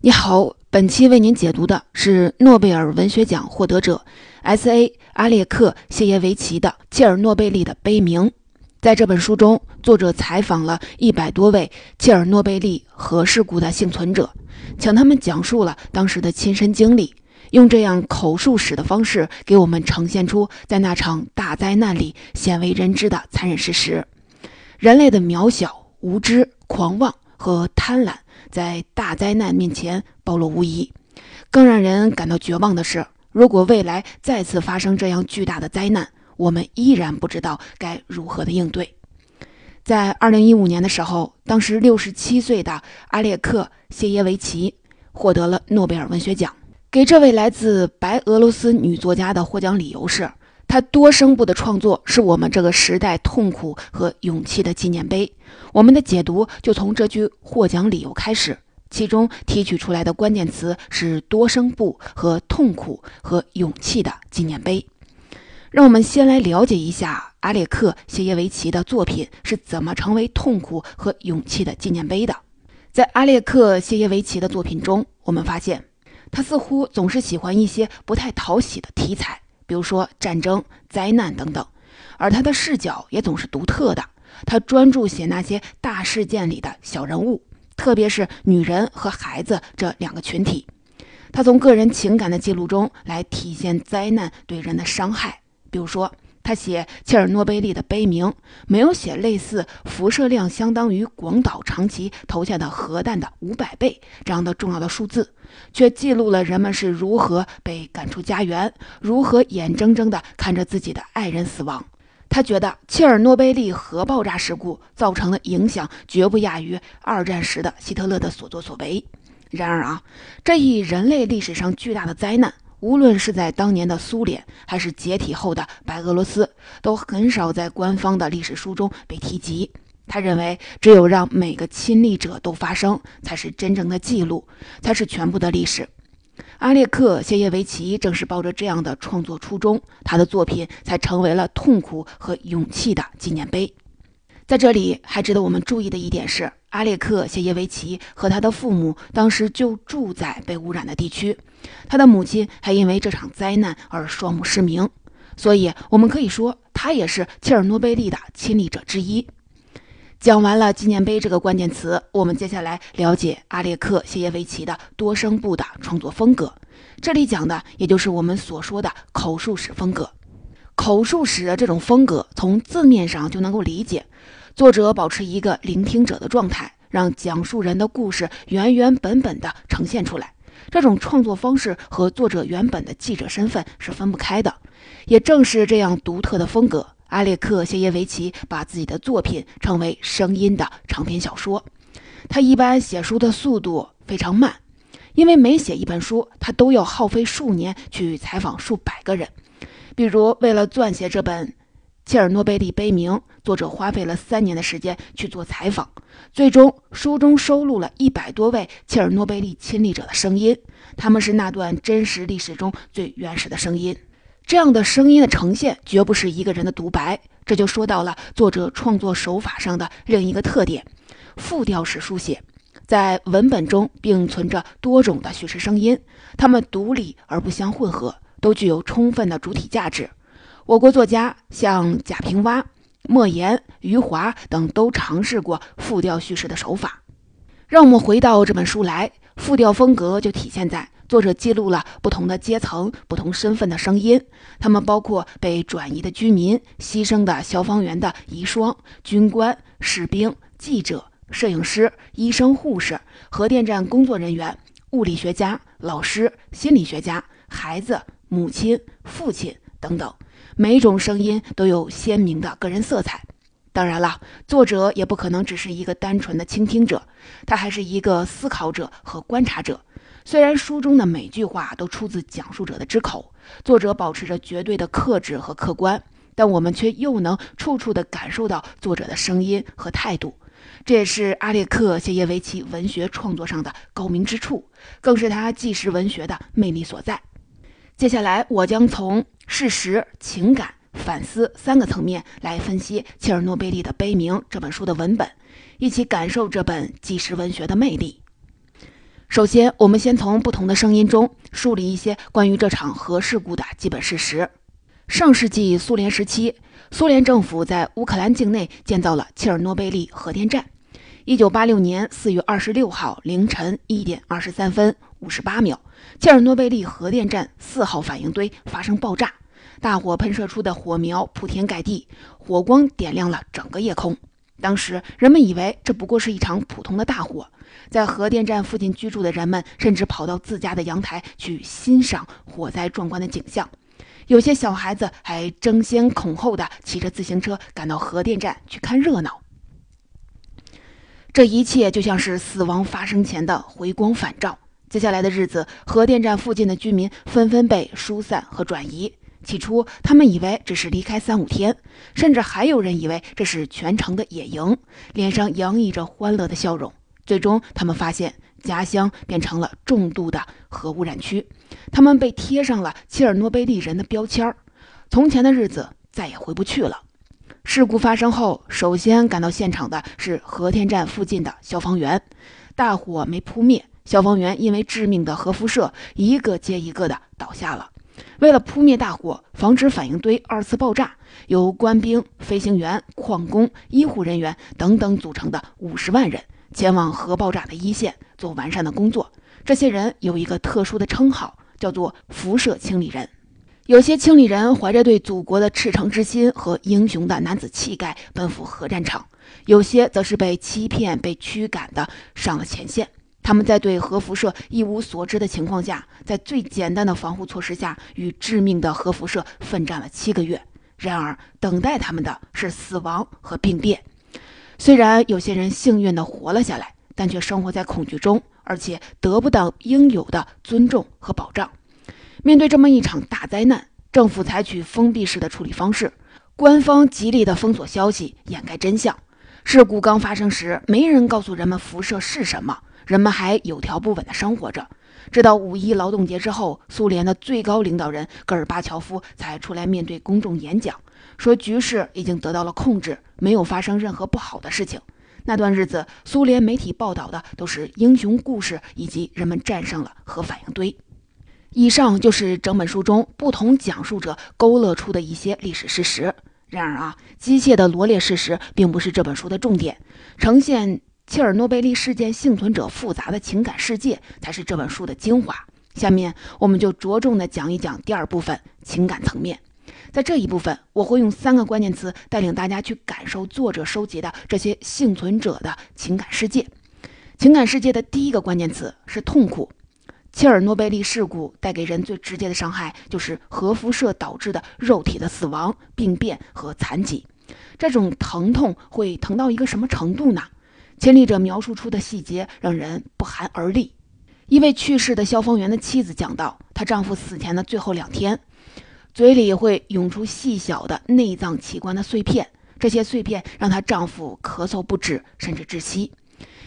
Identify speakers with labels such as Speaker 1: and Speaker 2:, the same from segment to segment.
Speaker 1: 你好，本期为您解读的是诺贝尔文学奖获得者 S.A. 阿列克谢耶维奇的《切尔诺贝利的悲鸣》。在这本书中，作者采访了一百多位切尔诺贝利核事故的幸存者，向他们讲述了当时的亲身经历，用这样口述史的方式，给我们呈现出在那场大灾难里鲜为人知的残忍事实：人类的渺小、无知、狂妄和贪婪。在大灾难面前暴露无遗。更让人感到绝望的是，如果未来再次发生这样巨大的灾难，我们依然不知道该如何的应对。在2015年的时候，当时67岁的阿列克谢耶维奇获得了诺贝尔文学奖。给这位来自白俄罗斯女作家的获奖理由是。他多声部的创作是我们这个时代痛苦和勇气的纪念碑。我们的解读就从这句获奖理由开始，其中提取出来的关键词是多声部和痛苦和勇气的纪念碑。让我们先来了解一下阿列克谢耶维奇的作品是怎么成为痛苦和勇气的纪念碑的。在阿列克谢耶维奇的作品中，我们发现他似乎总是喜欢一些不太讨喜的题材。比如说战争、灾难等等，而他的视角也总是独特的。他专注写那些大事件里的小人物，特别是女人和孩子这两个群体。他从个人情感的记录中来体现灾难对人的伤害。比如说，他写切尔诺贝利的悲鸣，没有写类似辐射量相当于广岛长崎投下的核弹的五百倍这样的重要的数字。却记录了人们是如何被赶出家园，如何眼睁睁地看着自己的爱人死亡。他觉得切尔诺贝利核爆炸事故造成的影响绝不亚于二战时的希特勒的所作所为。然而啊，这一人类历史上巨大的灾难，无论是在当年的苏联，还是解体后的白俄罗斯，都很少在官方的历史书中被提及。他认为，只有让每个亲历者都发声，才是真正的记录，才是全部的历史。阿列克谢耶维奇正是抱着这样的创作初衷，他的作品才成为了痛苦和勇气的纪念碑。在这里，还值得我们注意的一点是，阿列克谢耶维奇和他的父母当时就住在被污染的地区，他的母亲还因为这场灾难而双目失明，所以我们可以说，他也是切尔诺贝利的亲历者之一。讲完了纪念碑这个关键词，我们接下来了解阿列克谢耶维奇的多声部的创作风格。这里讲的也就是我们所说的口述史风格。口述史的这种风格，从字面上就能够理解，作者保持一个聆听者的状态，让讲述人的故事原原本本的呈现出来。这种创作方式和作者原本的记者身份是分不开的。也正是这样独特的风格。阿列克谢耶维奇把自己的作品称为“声音的长篇小说”。他一般写书的速度非常慢，因为每写一本书，他都要耗费数年去采访数百个人。比如，为了撰写这本《切尔诺贝利悲鸣》，作者花费了三年的时间去做采访。最终，书中收录了一百多位切尔诺贝利亲历者的声音，他们是那段真实历史中最原始的声音。这样的声音的呈现绝不是一个人的独白，这就说到了作者创作手法上的另一个特点——复调式书写。在文本中并存着多种的叙事声音，它们独立而不相混合，都具有充分的主体价值。我国作家像贾平凹、莫言、余华等都尝试过复调叙事的手法。让我们回到这本书来，复调风格就体现在。作者记录了不同的阶层、不同身份的声音，他们包括被转移的居民、牺牲的消防员的遗孀、军官、士兵、记者、摄影师、医生、护士、核电站工作人员、物理学家、老师、心理学家、孩子、母亲、父亲等等。每种声音都有鲜明的个人色彩。当然了，作者也不可能只是一个单纯的倾听者，他还是一个思考者和观察者。虽然书中的每句话都出自讲述者的之口，作者保持着绝对的克制和客观，但我们却又能处处地感受到作者的声音和态度。这也是阿列克谢耶维奇文学创作上的高明之处，更是他纪实文学的魅力所在。接下来，我将从事实、情感、反思三个层面来分析切尔诺贝利的悲鸣这本书的文本，一起感受这本纪实文学的魅力。首先，我们先从不同的声音中梳理一些关于这场核事故的基本事实。上世纪苏联时期，苏联政府在乌克兰境内建造了切尔诺贝利核电站。一九八六年四月二十六号凌晨一点二十三分五十八秒，切尔诺贝利核电站四号反应堆发生爆炸，大火喷射出的火苗铺天盖地，火光点亮了整个夜空。当时人们以为这不过是一场普通的大火。在核电站附近居住的人们甚至跑到自家的阳台去欣赏火灾壮观的景象，有些小孩子还争先恐后的骑着自行车赶到核电站去看热闹。这一切就像是死亡发生前的回光返照。接下来的日子，核电站附近的居民纷纷被疏散和转移。起初，他们以为只是离开三五天，甚至还有人以为这是全城的野营，脸上洋溢着欢乐的笑容。最终，他们发现家乡变成了重度的核污染区，他们被贴上了切尔诺贝利人的标签儿，从前的日子再也回不去了。事故发生后，首先赶到现场的是核电站附近的消防员，大火没扑灭，消防员因为致命的核辐射，一个接一个的倒下了。为了扑灭大火，防止反应堆二次爆炸，由官兵、飞行员、矿工、医护人员等等组成的五十万人。前往核爆炸的一线做完善的工作。这些人有一个特殊的称号，叫做“辐射清理人”。有些清理人怀着对祖国的赤诚之心和英雄的男子气概奔赴核战场，有些则是被欺骗、被驱赶的上了前线。他们在对核辐射一无所知的情况下，在最简单的防护措施下，与致命的核辐射奋战了七个月。然而，等待他们的是死亡和病变。虽然有些人幸运地活了下来，但却生活在恐惧中，而且得不到应有的尊重和保障。面对这么一场大灾难，政府采取封闭式的处理方式，官方极力的封锁消息，掩盖真相。事故刚发生时，没人告诉人们辐射是什么，人们还有条不紊地生活着。直到五一劳动节之后，苏联的最高领导人戈尔巴乔夫才出来面对公众演讲。说局势已经得到了控制，没有发生任何不好的事情。那段日子，苏联媒体报道的都是英雄故事以及人们战胜了核反应堆。以上就是整本书中不同讲述者勾勒出的一些历史事实。然而啊，机械的罗列事实并不是这本书的重点，呈现切尔诺贝利事件幸存者复杂的情感世界才是这本书的精华。下面我们就着重的讲一讲第二部分情感层面。在这一部分，我会用三个关键词带领大家去感受作者收集的这些幸存者的情感世界。情感世界的第一个关键词是痛苦。切尔诺贝利事故带给人最直接的伤害，就是核辐射导致的肉体的死亡、病变和残疾。这种疼痛会疼到一个什么程度呢？亲历者描述出的细节让人不寒而栗。一位去世的消防员的妻子讲到，她丈夫死前的最后两天。嘴里会涌出细小的内脏器官的碎片，这些碎片让她丈夫咳嗽不止，甚至窒息。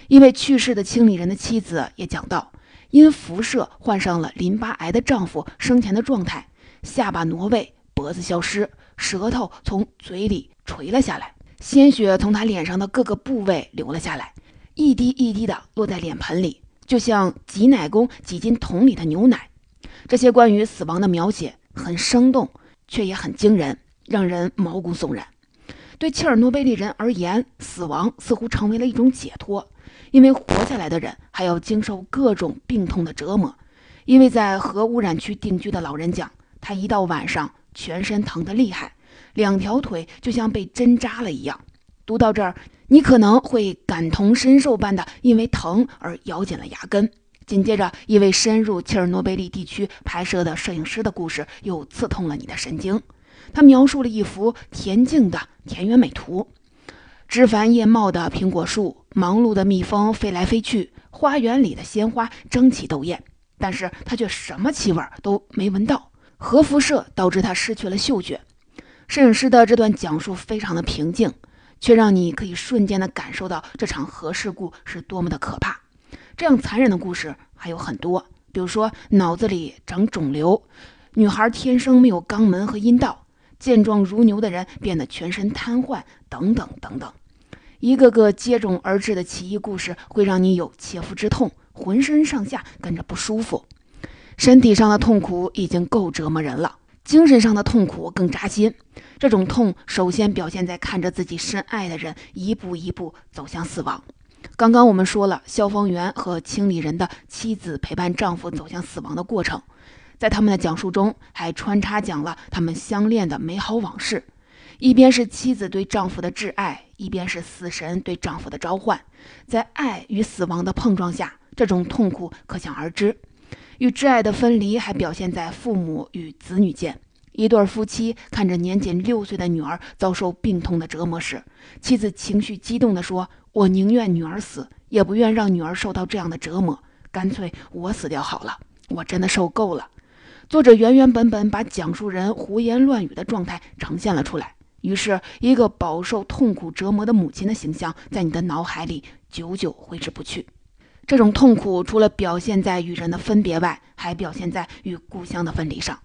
Speaker 1: 一位去世的清理人的妻子也讲到，因辐射患上了淋巴癌的丈夫生前的状态：下巴挪位，脖子消失，舌头从嘴里垂了下来，鲜血从他脸上的各个部位流了下来，一滴一滴的落在脸盆里，就像挤奶工挤进桶里的牛奶。这些关于死亡的描写。很生动，却也很惊人，让人毛骨悚然。对切尔诺贝利人而言，死亡似乎成为了一种解脱，因为活下来的人还要经受各种病痛的折磨。因为在核污染区定居的老人讲，他一到晚上全身疼得厉害，两条腿就像被针扎了一样。读到这儿，你可能会感同身受般的因为疼而咬紧了牙根。紧接着，一位深入切尔诺贝利地区拍摄的摄影师的故事又刺痛了你的神经。他描述了一幅恬静的田园美图：枝繁叶茂的苹果树，忙碌的蜜蜂飞来飞去，花园里的鲜花争奇斗艳。但是他却什么气味都没闻到。核辐射导致他失去了嗅觉。摄影师的这段讲述非常的平静，却让你可以瞬间的感受到这场核事故是多么的可怕。这样残忍的故事还有很多，比如说脑子里长肿瘤，女孩天生没有肛门和阴道，健壮如牛的人变得全身瘫痪，等等等等。一个个接踵而至的奇异故事会让你有切肤之痛，浑身上下跟着不舒服。身体上的痛苦已经够折磨人了，精神上的痛苦更扎心。这种痛首先表现在看着自己深爱的人一步一步走向死亡。刚刚我们说了，消防员和清理人的妻子陪伴丈夫走向死亡的过程，在他们的讲述中还穿插讲了他们相恋的美好往事。一边是妻子对丈夫的挚爱，一边是死神对丈夫的召唤，在爱与死亡的碰撞下，这种痛苦可想而知。与挚爱的分离还表现在父母与子女间。一对夫妻看着年仅六岁的女儿遭受病痛的折磨时，妻子情绪激动地说：“我宁愿女儿死，也不愿让女儿受到这样的折磨。干脆我死掉好了，我真的受够了。”作者原原本本把讲述人胡言乱语的状态呈现了出来，于是，一个饱受痛苦折磨的母亲的形象在你的脑海里久久挥之不去。这种痛苦除了表现在与人的分别外，还表现在与故乡的分离上。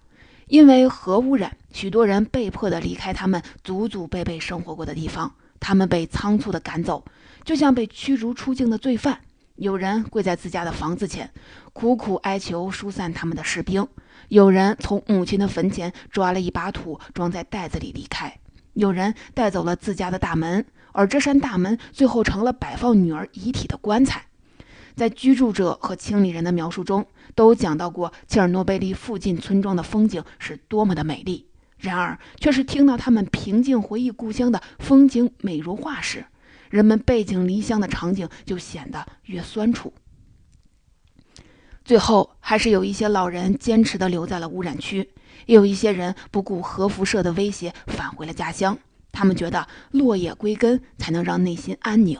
Speaker 1: 因为核污染，许多人被迫的离开他们祖祖辈辈生活过的地方，他们被仓促的赶走，就像被驱逐出境的罪犯。有人跪在自家的房子前，苦苦哀求疏散他们的士兵；有人从母亲的坟前抓了一把土，装在袋子里离开；有人带走了自家的大门，而这扇大门最后成了摆放女儿遗体的棺材。在居住者和清理人的描述中，都讲到过切尔诺贝利附近村庄的风景是多么的美丽。然而，却是听到他们平静回忆故乡的风景美如画时，人们背井离乡的场景就显得越酸楚。最后，还是有一些老人坚持地留在了污染区，也有一些人不顾核辐射的威胁返回了家乡。他们觉得落叶归根才能让内心安宁。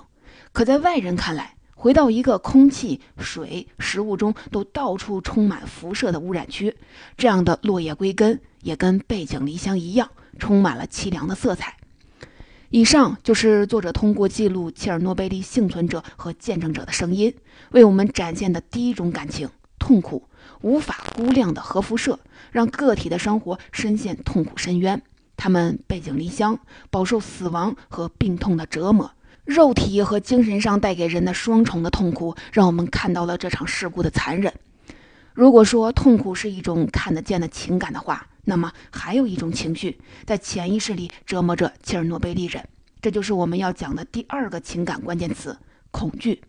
Speaker 1: 可在外人看来，回到一个空气、水、食物中都到处充满辐射的污染区，这样的落叶归根也跟背井离乡一样，充满了凄凉的色彩。以上就是作者通过记录切尔诺贝利幸存者和见证者的声音，为我们展现的第一种感情——痛苦，无法估量的核辐射，让个体的生活深陷痛苦深渊。他们背井离乡，饱受死亡和病痛的折磨。肉体和精神上带给人的双重的痛苦，让我们看到了这场事故的残忍。如果说痛苦是一种看得见的情感的话，那么还有一种情绪在潜意识里折磨着切尔诺贝利人，这就是我们要讲的第二个情感关键词——恐惧。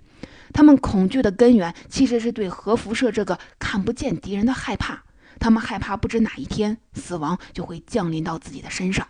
Speaker 1: 他们恐惧的根源其实是对核辐射这个看不见敌人的害怕，他们害怕不知哪一天死亡就会降临到自己的身上。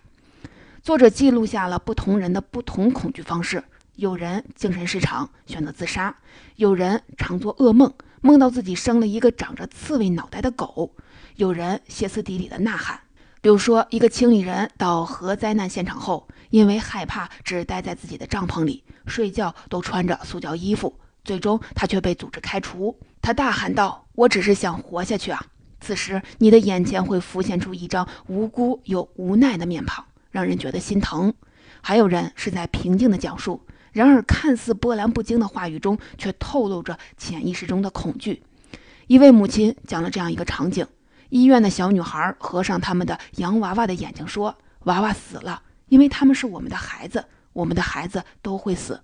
Speaker 1: 作者记录下了不同人的不同恐惧方式。有人精神失常，选择自杀；有人常做噩梦，梦到自己生了一个长着刺猬脑袋的狗；有人歇斯底里的呐喊。比如说，一个清理人到核灾难现场后，因为害怕，只待在自己的帐篷里睡觉，都穿着塑胶衣服。最终，他却被组织开除。他大喊道：“我只是想活下去啊！”此时，你的眼前会浮现出一张无辜又无奈的面庞，让人觉得心疼。还有人是在平静地讲述。然而，看似波澜不惊的话语中，却透露着潜意识中的恐惧。一位母亲讲了这样一个场景：医院的小女孩合上他们的洋娃娃的眼睛，说：“娃娃死了，因为他们是我们的孩子，我们的孩子都会死。”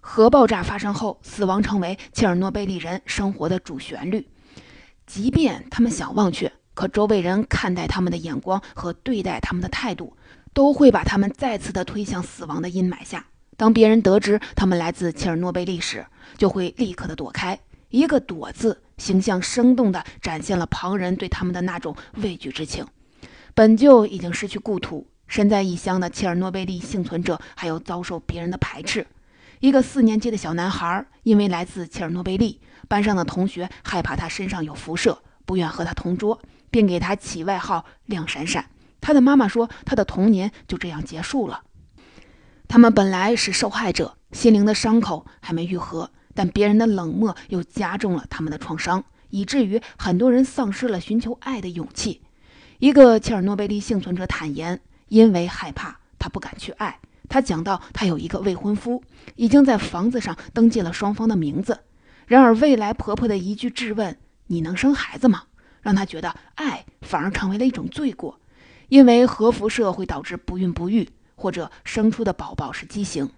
Speaker 1: 核爆炸发生后，死亡成为切尔诺贝利人生活的主旋律。即便他们想忘却，可周围人看待他们的眼光和对待他们的态度，都会把他们再次的推向死亡的阴霾下。当别人得知他们来自切尔诺贝利时，就会立刻的躲开。一个“躲”字，形象生动地展现了旁人对他们的那种畏惧之情。本就已经失去故土、身在异乡的切尔诺贝利幸存者，还有遭受别人的排斥。一个四年级的小男孩，因为来自切尔诺贝利，班上的同学害怕他身上有辐射，不愿和他同桌，并给他起外号“亮闪闪”。他的妈妈说，他的童年就这样结束了。他们本来是受害者，心灵的伤口还没愈合，但别人的冷漠又加重了他们的创伤，以至于很多人丧失了寻求爱的勇气。一个切尔诺贝利幸存者坦言，因为害怕，他不敢去爱。他讲到，他有一个未婚夫，已经在房子上登记了双方的名字。然而，未来婆婆的一句质问：“你能生孩子吗？”让他觉得爱反而成为了一种罪过，因为核辐射会导致不孕不育。或者生出的宝宝是畸形。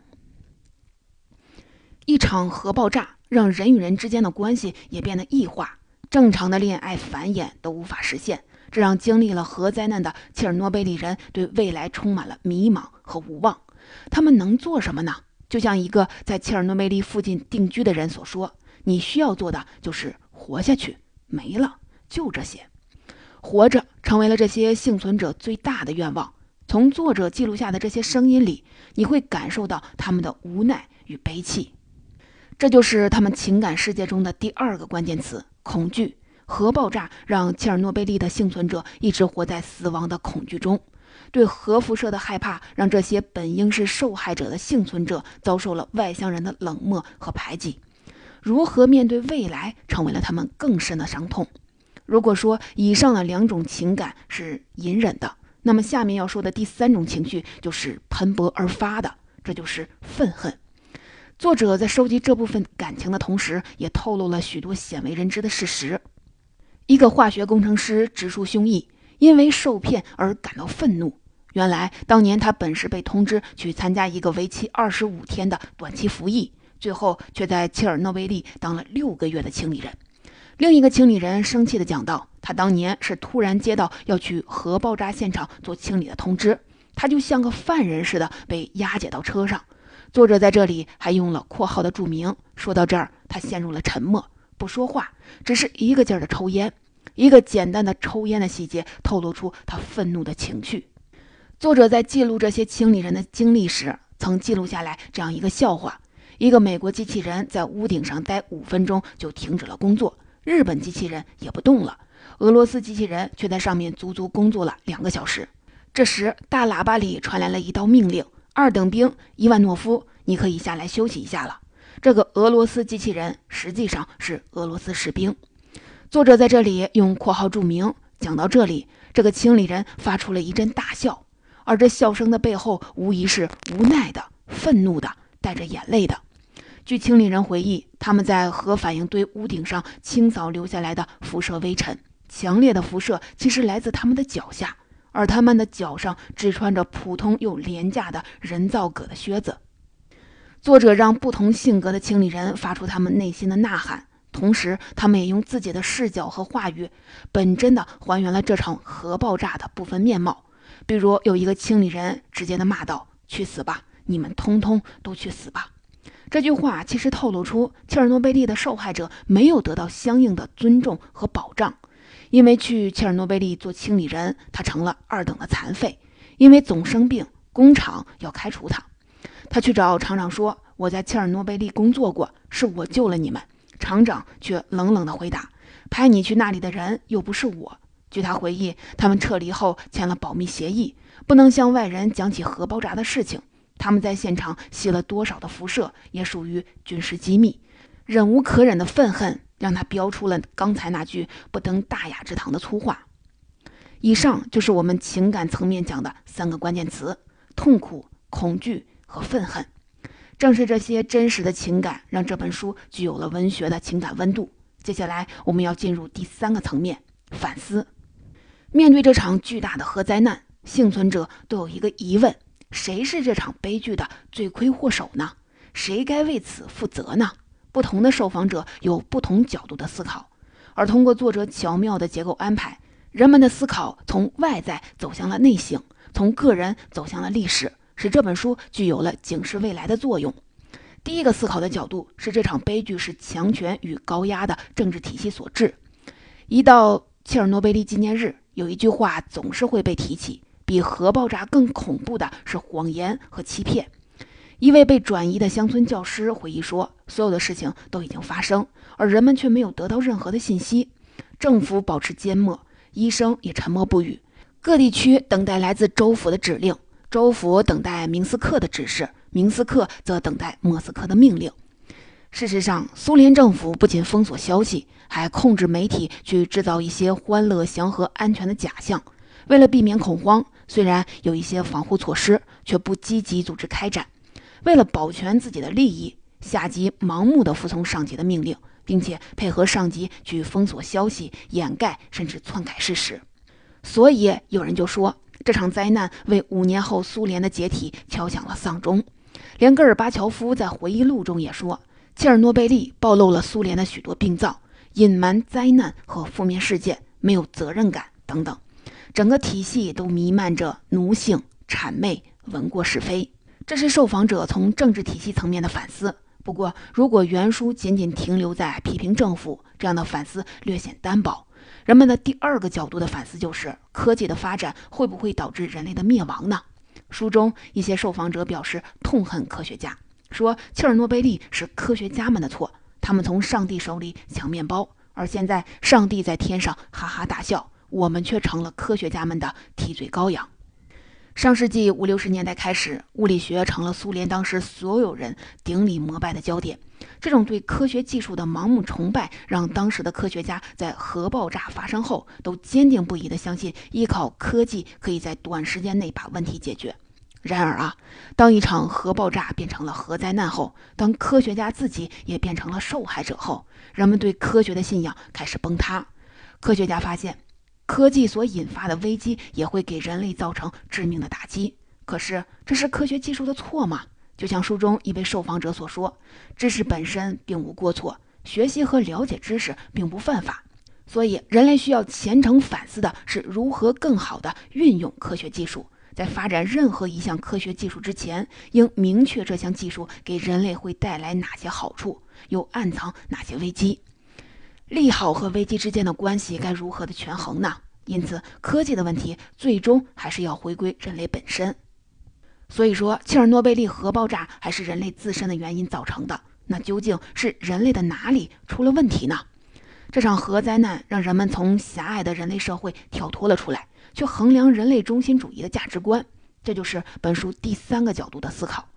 Speaker 1: 一场核爆炸让人与人之间的关系也变得异化，正常的恋爱繁衍都无法实现。这让经历了核灾难的切尔诺贝利人对未来充满了迷茫和无望。他们能做什么呢？就像一个在切尔诺贝利附近定居的人所说：“你需要做的就是活下去，没了，就这些。活着成为了这些幸存者最大的愿望。”从作者记录下的这些声音里，你会感受到他们的无奈与悲戚。这就是他们情感世界中的第二个关键词：恐惧。核爆炸让切尔诺贝利的幸存者一直活在死亡的恐惧中，对核辐射的害怕让这些本应是受害者的幸存者遭受了外乡人的冷漠和排挤。如何面对未来，成为了他们更深的伤痛。如果说以上的两种情感是隐忍的，那么下面要说的第三种情绪就是喷薄而发的，这就是愤恨。作者在收集这部分感情的同时，也透露了许多鲜为人知的事实。一个化学工程师直抒胸臆，因为受骗而感到愤怒。原来，当年他本是被通知去参加一个为期二十五天的短期服役，最后却在切尔诺贝利当了六个月的清理人。另一个清理人生气地讲道：“他当年是突然接到要去核爆炸现场做清理的通知，他就像个犯人似的被押解到车上。”作者在这里还用了括号的注明。说到这儿，他陷入了沉默，不说话，只是一个劲儿的抽烟。一个简单的抽烟的细节透露出他愤怒的情绪。作者在记录这些清理人的经历时，曾记录下来这样一个笑话：一个美国机器人在屋顶上待五分钟就停止了工作，日本机器人也不动了，俄罗斯机器人却在上面足足工作了两个小时。这时，大喇叭里传来了一道命令：“二等兵伊万诺夫，你可以下来休息一下了。”这个俄罗斯机器人实际上是俄罗斯士兵。作者在这里用括号注明。讲到这里，这个清理人发出了一阵大笑，而这笑声的背后，无疑是无奈的、愤怒的、带着眼泪的。据清理人回忆，他们在核反应堆屋顶上清扫留下来的辐射微尘，强烈的辐射其实来自他们的脚下，而他们的脚上只穿着普通又廉价的人造革的靴子。作者让不同性格的清理人发出他们内心的呐喊。同时，他们也用自己的视角和话语，本真的还原了这场核爆炸的部分面貌。比如，有一个清理人直接的骂道：“去死吧！你们通通都去死吧！”这句话其实透露出切尔诺贝利的受害者没有得到相应的尊重和保障。因为去切尔诺贝利做清理人，他成了二等的残废；因为总生病，工厂要开除他。他去找厂长说：“我在切尔诺贝利工作过，是我救了你们。”厂长却冷冷地回答：“派你去那里的人又不是我。”据他回忆，他们撤离后签了保密协议，不能向外人讲起核爆炸的事情。他们在现场吸了多少的辐射，也属于军事机密。忍无可忍的愤恨让他飙出了刚才那句不登大雅之堂的粗话。以上就是我们情感层面讲的三个关键词：痛苦、恐惧和愤恨。正是这些真实的情感，让这本书具有了文学的情感温度。接下来，我们要进入第三个层面——反思。面对这场巨大的核灾难，幸存者都有一个疑问：谁是这场悲剧的罪魁祸首呢？谁该为此负责呢？不同的受访者有不同角度的思考，而通过作者巧妙的结构安排，人们的思考从外在走向了内省，从个人走向了历史。使这本书具有了警示未来的作用。第一个思考的角度是，这场悲剧是强权与高压的政治体系所致。一到切尔诺贝利纪念日，有一句话总是会被提起：比核爆炸更恐怖的是谎言和欺骗。一位被转移的乡村教师回忆说：“所有的事情都已经发生，而人们却没有得到任何的信息。政府保持缄默，医生也沉默不语，各地区等待来自州府的指令。”州府等待明斯克的指示，明斯克则等待莫斯科的命令。事实上，苏联政府不仅封锁消息，还控制媒体去制造一些欢乐、祥和、安全的假象。为了避免恐慌，虽然有一些防护措施，却不积极组织开展。为了保全自己的利益，下级盲目地服从上级的命令，并且配合上级去封锁消息、掩盖甚至篡改事实。所以，有人就说。这场灾难为五年后苏联的解体敲响了丧钟。连戈尔巴乔夫在回忆录中也说，切尔诺贝利暴露了苏联的许多病灶，隐瞒灾难和负面事件，没有责任感等等，整个体系都弥漫着奴性、谄媚、闻过是非。这是受访者从政治体系层面的反思。不过，如果原书仅仅停留在批评政府，这样的反思略显单薄。人们的第二个角度的反思就是：科技的发展会不会导致人类的灭亡呢？书中一些受访者表示痛恨科学家，说切尔诺贝利是科学家们的错，他们从上帝手里抢面包，而现在上帝在天上哈哈大笑，我们却成了科学家们的替罪羔羊。上世纪五六十年代开始，物理学成了苏联当时所有人顶礼膜拜的焦点。这种对科学技术的盲目崇拜，让当时的科学家在核爆炸发生后都坚定不移地相信，依靠科技可以在短时间内把问题解决。然而啊，当一场核爆炸变成了核灾难后，当科学家自己也变成了受害者后，人们对科学的信仰开始崩塌。科学家发现。科技所引发的危机也会给人类造成致命的打击。可是，这是科学技术的错吗？就像书中一位受访者所说：“知识本身并无过错，学习和了解知识并不犯法。所以，人类需要虔诚反思的是如何更好地运用科学技术。在发展任何一项科学技术之前，应明确这项技术给人类会带来哪些好处，又暗藏哪些危机。”利好和危机之间的关系该如何的权衡呢？因此，科技的问题最终还是要回归人类本身。所以说，切尔诺贝利核爆炸还是人类自身的原因造成的。那究竟是人类的哪里出了问题呢？这场核灾难让人们从狭隘的人类社会跳脱了出来，去衡量人类中心主义的价值观。这就是本书第三个角度的思考。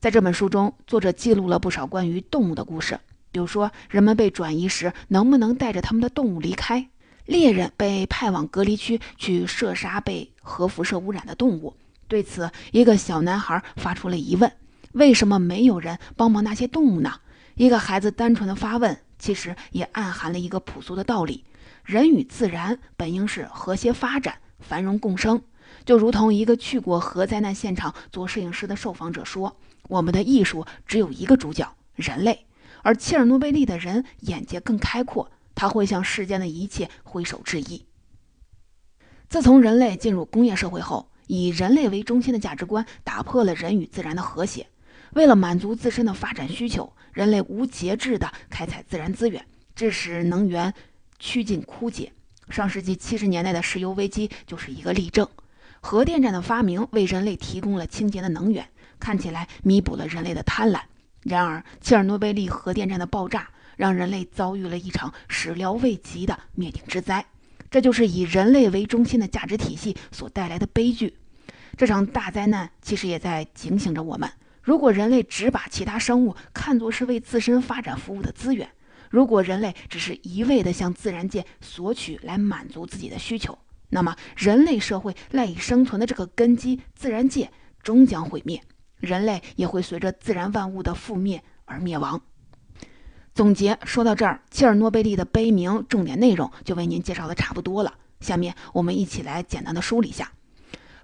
Speaker 1: 在这本书中，作者记录了不少关于动物的故事。比如说，人们被转移时能不能带着他们的动物离开？猎人被派往隔离区去射杀被核辐射污染的动物。对此，一个小男孩发出了疑问：为什么没有人帮忙那些动物呢？一个孩子单纯的发问，其实也暗含了一个朴素的道理：人与自然本应是和谐发展、繁荣共生。就如同一个去过核灾难现场做摄影师的受访者说：“我们的艺术只有一个主角——人类。”而切尔诺贝利的人眼界更开阔，他会向世间的一切挥手致意。自从人类进入工业社会后，以人类为中心的价值观打破了人与自然的和谐。为了满足自身的发展需求，人类无节制地开采自然资源，致使能源趋近枯竭。上世纪七十年代的石油危机就是一个例证。核电站的发明为人类提供了清洁的能源，看起来弥补了人类的贪婪。然而，切尔诺贝利核电站的爆炸让人类遭遇了一场始料未及的灭顶之灾。这就是以人类为中心的价值体系所带来的悲剧。这场大灾难其实也在警醒着我们：如果人类只把其他生物看作是为自身发展服务的资源，如果人类只是一味地向自然界索取来满足自己的需求，那么人类社会赖以生存的这个根基——自然界，终将毁灭。人类也会随着自然万物的覆灭而灭亡。总结说到这儿，切尔诺贝利的悲鸣重点内容就为您介绍的差不多了。下面我们一起来简单的梳理一下。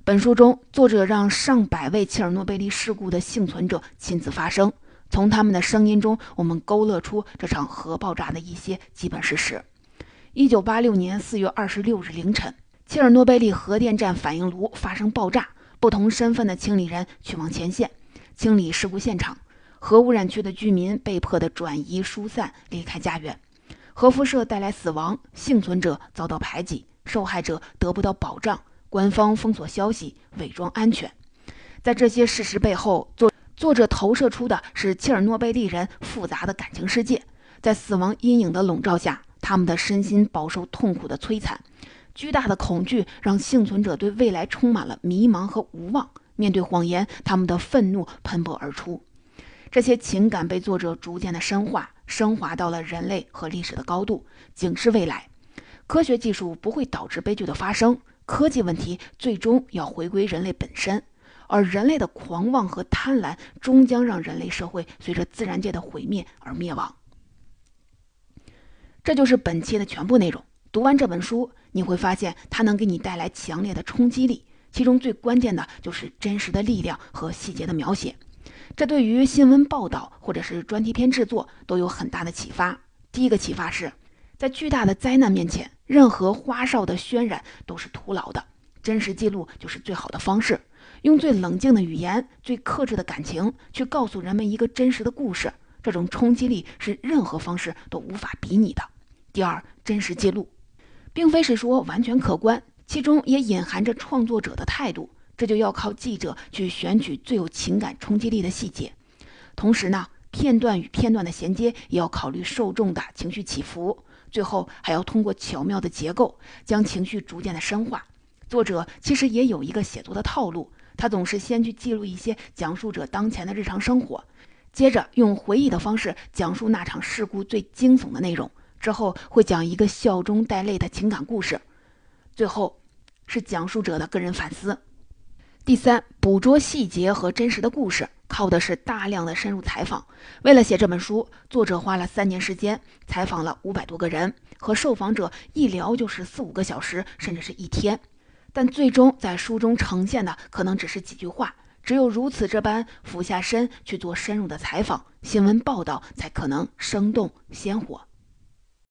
Speaker 1: 本书中，作者让上百位切尔诺贝利事故的幸存者亲自发声，从他们的声音中，我们勾勒出这场核爆炸的一些基本事实。一九八六年四月二十六日凌晨，切尔诺贝利核电站反应炉发生爆炸。不同身份的清理人去往前线清理事故现场，核污染区的居民被迫的转移疏散离开家园，核辐射带来死亡，幸存者遭到排挤，受害者得不到保障，官方封锁消息，伪装安全。在这些事实背后，作作者投射出的是切尔诺贝利人复杂的感情世界，在死亡阴影的笼罩下，他们的身心饱受痛苦的摧残。巨大的恐惧让幸存者对未来充满了迷茫和无望。面对谎言，他们的愤怒喷薄而出。这些情感被作者逐渐的深化，升华到了人类和历史的高度，警示未来：科学技术不会导致悲剧的发生，科技问题最终要回归人类本身，而人类的狂妄和贪婪终将让人类社会随着自然界的毁灭而灭亡。这就是本期的全部内容。读完这本书。你会发现，它能给你带来强烈的冲击力。其中最关键的就是真实的力量和细节的描写。这对于新闻报道或者是专题片制作都有很大的启发。第一个启发是，在巨大的灾难面前，任何花哨的渲染都是徒劳的，真实记录就是最好的方式。用最冷静的语言、最克制的感情去告诉人们一个真实的故事，这种冲击力是任何方式都无法比拟的。第二，真实记录，并非是说完全客观，其中也隐含着创作者的态度，这就要靠记者去选取最有情感冲击力的细节。同时呢，片段与片段的衔接也要考虑受众的情绪起伏，最后还要通过巧妙的结构将情绪逐渐的深化。作者其实也有一个写作的套路。他总是先去记录一些讲述者当前的日常生活，接着用回忆的方式讲述那场事故最惊悚的内容，之后会讲一个笑中带泪的情感故事，最后是讲述者的个人反思。第三，捕捉细节和真实的故事，靠的是大量的深入采访。为了写这本书，作者花了三年时间，采访了五百多个人，和受访者一聊就是四五个小时，甚至是一天。但最终在书中呈现的可能只是几句话，只有如此这般俯下身去做深入的采访，新闻报道才可能生动鲜活。